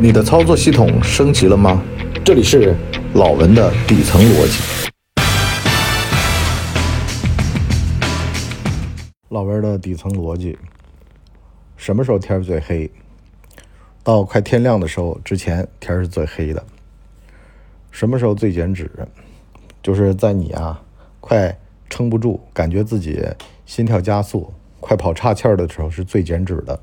你的操作系统升级了吗？这里是老文的底层逻辑。老文的底层逻辑：什么时候天最黑？到快天亮的时候之前，天是最黑的。什么时候最减脂？就是在你啊快撑不住，感觉自己心跳加速、快跑岔气儿的时候，是最减脂的。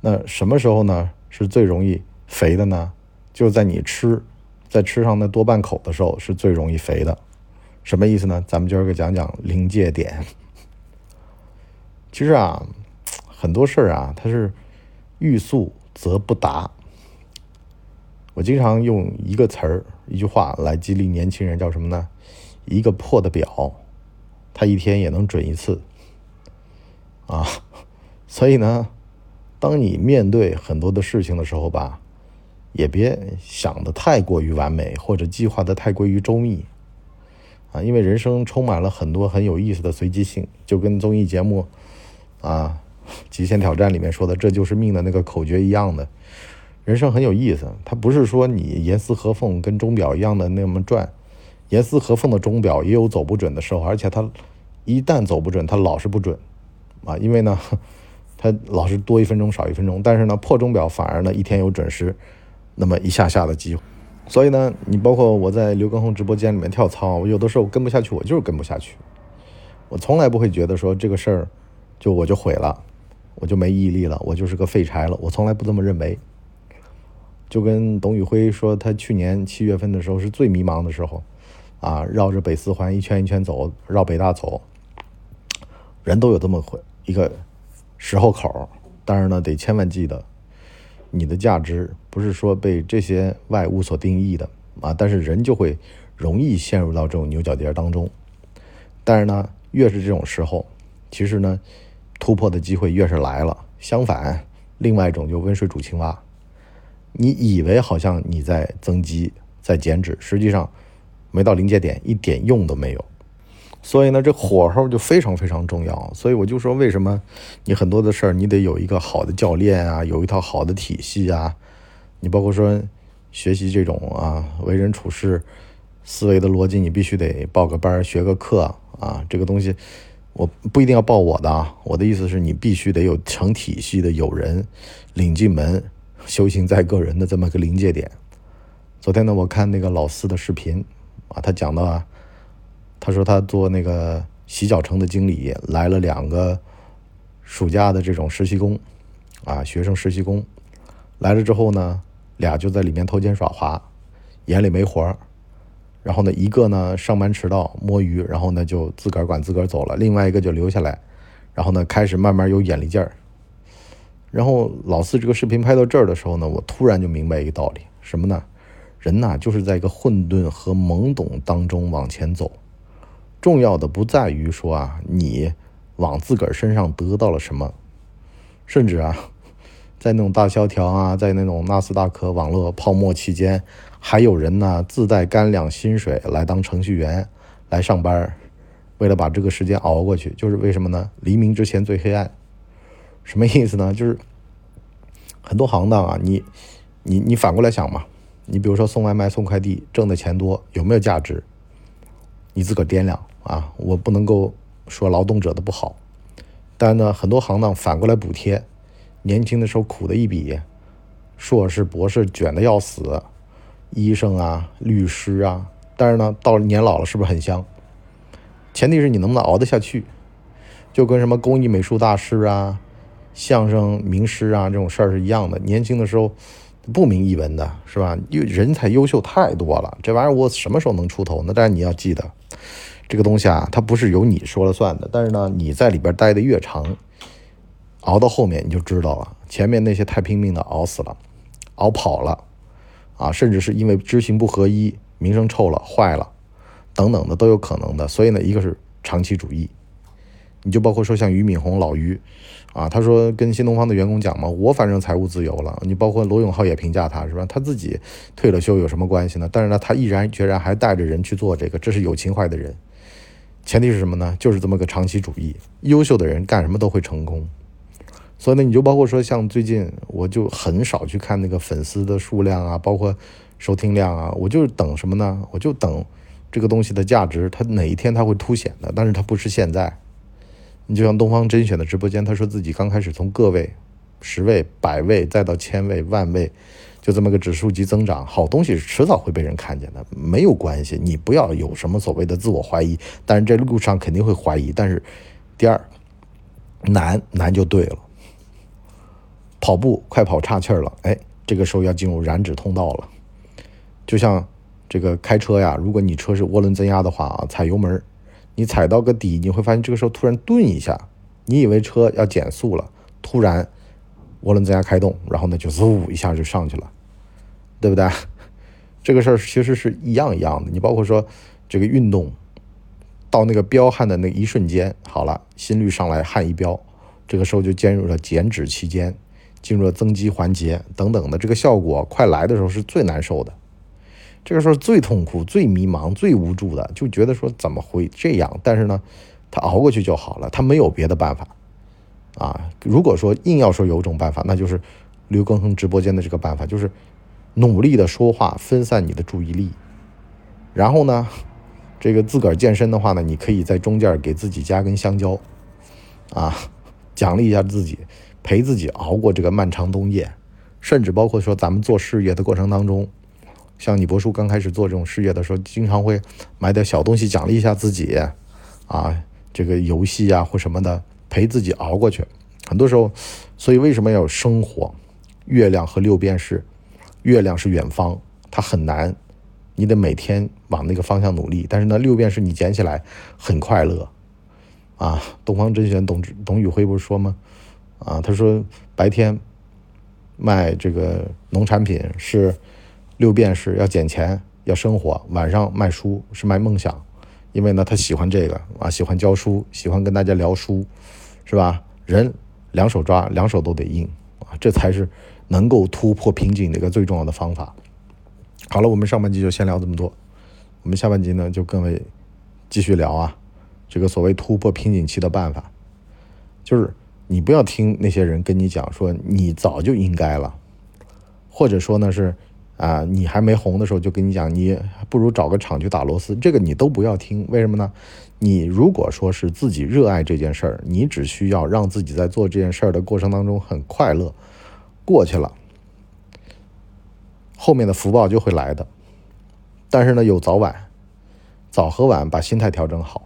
那什么时候呢？是最容易肥的呢，就在你吃，在吃上那多半口的时候是最容易肥的。什么意思呢？咱们今儿个讲讲临界点。其实啊，很多事儿啊，它是欲速则不达。我经常用一个词儿、一句话来激励年轻人，叫什么呢？一个破的表，它一天也能准一次。啊，所以呢。当你面对很多的事情的时候吧，也别想的太过于完美，或者计划的太过于周密，啊，因为人生充满了很多很有意思的随机性，就跟综艺节目啊《极限挑战》里面说的“这就是命”的那个口诀一样的，人生很有意思。它不是说你严丝合缝跟钟表一样的那么转，严丝合缝的钟表也有走不准的时候，而且它一旦走不准，它老是不准，啊，因为呢。它老是多一分钟少一分钟，但是呢，破钟表反而呢一天有准时那么一下下的机会。所以呢，你包括我在刘畊宏直播间里面跳操，我有的时候跟不下去，我就是跟不下去。我从来不会觉得说这个事儿就我就毁了，我就没毅力了，我就是个废柴了。我从来不这么认为。就跟董宇辉说，他去年七月份的时候是最迷茫的时候，啊，绕着北四环一圈一圈走，绕北大走，人都有这么一个。时候口，但是呢，得千万记得，你的价值不是说被这些外物所定义的啊。但是人就会容易陷入到这种牛角尖当中。但是呢，越是这种时候，其实呢，突破的机会越是来了。相反，另外一种就温水煮青蛙，你以为好像你在增肌、在减脂，实际上没到临界点，一点用都没有。所以呢，这火候就非常非常重要。所以我就说，为什么你很多的事儿，你得有一个好的教练啊，有一套好的体系啊。你包括说学习这种啊，为人处事思维的逻辑，你必须得报个班学个课啊。这个东西我不一定要报我的啊，我的意思是你必须得有成体系的，有人领进门，修行在个人的这么个临界点。昨天呢，我看那个老四的视频啊，他讲到啊。他说他做那个洗脚城的经理，来了两个暑假的这种实习工，啊，学生实习工来了之后呢，俩就在里面偷奸耍滑，眼里没活儿。然后呢，一个呢上班迟到摸鱼，然后呢就自个儿管自个儿走了；另外一个就留下来，然后呢开始慢慢有眼力劲儿。然后老四这个视频拍到这儿的时候呢，我突然就明白一个道理，什么呢？人呐就是在一个混沌和懵懂当中往前走。重要的不在于说啊，你往自个儿身上得到了什么，甚至啊，在那种大萧条啊，在那种纳斯达克网络泡沫期间，还有人呢自带干粮薪水来当程序员来上班，为了把这个时间熬过去，就是为什么呢？黎明之前最黑暗，什么意思呢？就是很多行当啊，你你你反过来想嘛，你比如说送外卖、送快递，挣的钱多，有没有价值？你自个儿掂量。啊，我不能够说劳动者的不好，但呢，很多行当反过来补贴，年轻的时候苦的一笔，硕士、博士卷的要死，医生啊、律师啊，但是呢，到年老了是不是很香？前提是你能不能熬得下去，就跟什么工艺美术大师啊、相声名师啊这种事儿是一样的。年轻的时候不明一文的是吧？优人才优秀太多了，这玩意儿我什么时候能出头呢？但是你要记得。这个东西啊，它不是由你说了算的。但是呢，你在里边待的越长，熬到后面你就知道了。前面那些太拼命的熬死了，熬跑了，啊，甚至是因为知行不合一，名声臭了、坏了，等等的都有可能的。所以呢，一个是长期主义，你就包括说像俞敏洪老俞，啊，他说跟新东方的员工讲嘛，我反正财务自由了。你包括罗永浩也评价他是吧？他自己退了休有什么关系呢？但是呢，他毅然决然还带着人去做这个，这是有情怀的人。前提是什么呢？就是这么个长期主义。优秀的人干什么都会成功，所以呢，你就包括说像最近，我就很少去看那个粉丝的数量啊，包括收听量啊，我就等什么呢？我就等这个东西的价值，它哪一天它会凸显的，但是它不是现在。你就像东方甄选的直播间，他说自己刚开始从个位、十位、百位，再到千位、万位，就这么个指数级增长。好东西是迟早会被人看见的，没有关系。你不要有什么所谓的自我怀疑，但是这路上肯定会怀疑。但是，第二，难难就对了。跑步快跑岔气儿了，哎，这个时候要进入燃脂通道了。就像这个开车呀，如果你车是涡轮增压的话啊，踩油门。你踩到个底，你会发现这个时候突然顿一下，你以为车要减速了，突然涡轮增压开动，然后呢就嗖一下就上去了，对不对？这个事儿其实是一样一样的。你包括说这个运动到那个彪汗的那一瞬间，好了，心率上来，汗一飙，这个时候就进入了减脂期间，进入了增肌环节等等的，这个效果快来的时候是最难受的。这个时候最痛苦、最迷茫、最无助的，就觉得说怎么会这样？但是呢，他熬过去就好了，他没有别的办法啊。如果说硬要说有种办法，那就是刘畊宏直播间的这个办法，就是努力的说话，分散你的注意力。然后呢，这个自个儿健身的话呢，你可以在中间给自己加根香蕉，啊，奖励一下自己，陪自己熬过这个漫长冬夜。甚至包括说咱们做事业的过程当中。像你博叔刚开始做这种事业的时候，经常会买点小东西奖励一下自己，啊，这个游戏啊或什么的，陪自己熬过去。很多时候，所以为什么要有生活？月亮和六便士，月亮是远方，它很难，你得每天往那个方向努力。但是呢，六便士你捡起来很快乐，啊，东方甄选董董宇辉不是说吗？啊，他说白天卖这个农产品是。六便士要捡钱，要生活。晚上卖书是卖梦想，因为呢，他喜欢这个啊，喜欢教书，喜欢跟大家聊书，是吧？人两手抓，两手都得硬啊，这才是能够突破瓶颈的一个最重要的方法。好了，我们上半集就先聊这么多，我们下半集呢，就更为继续聊啊，这个所谓突破瓶颈期的办法，就是你不要听那些人跟你讲说你早就应该了，或者说呢是。啊，你还没红的时候就跟你讲，你不如找个厂去打螺丝，这个你都不要听。为什么呢？你如果说是自己热爱这件事儿，你只需要让自己在做这件事儿的过程当中很快乐，过去了，后面的福报就会来的。但是呢，有早晚，早和晚把心态调整好，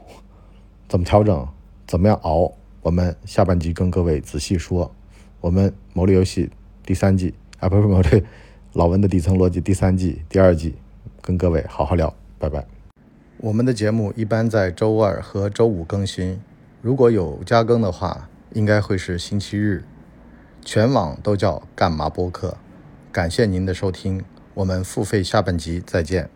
怎么调整？怎么样熬？我们下半集跟各位仔细说。我们谋利游戏第三季啊，不是谋利。老文的底层逻辑第三季第二季，跟各位好好聊，拜拜。我们的节目一般在周二和周五更新，如果有加更的话，应该会是星期日。全网都叫干嘛播客。感谢您的收听，我们付费下半集再见。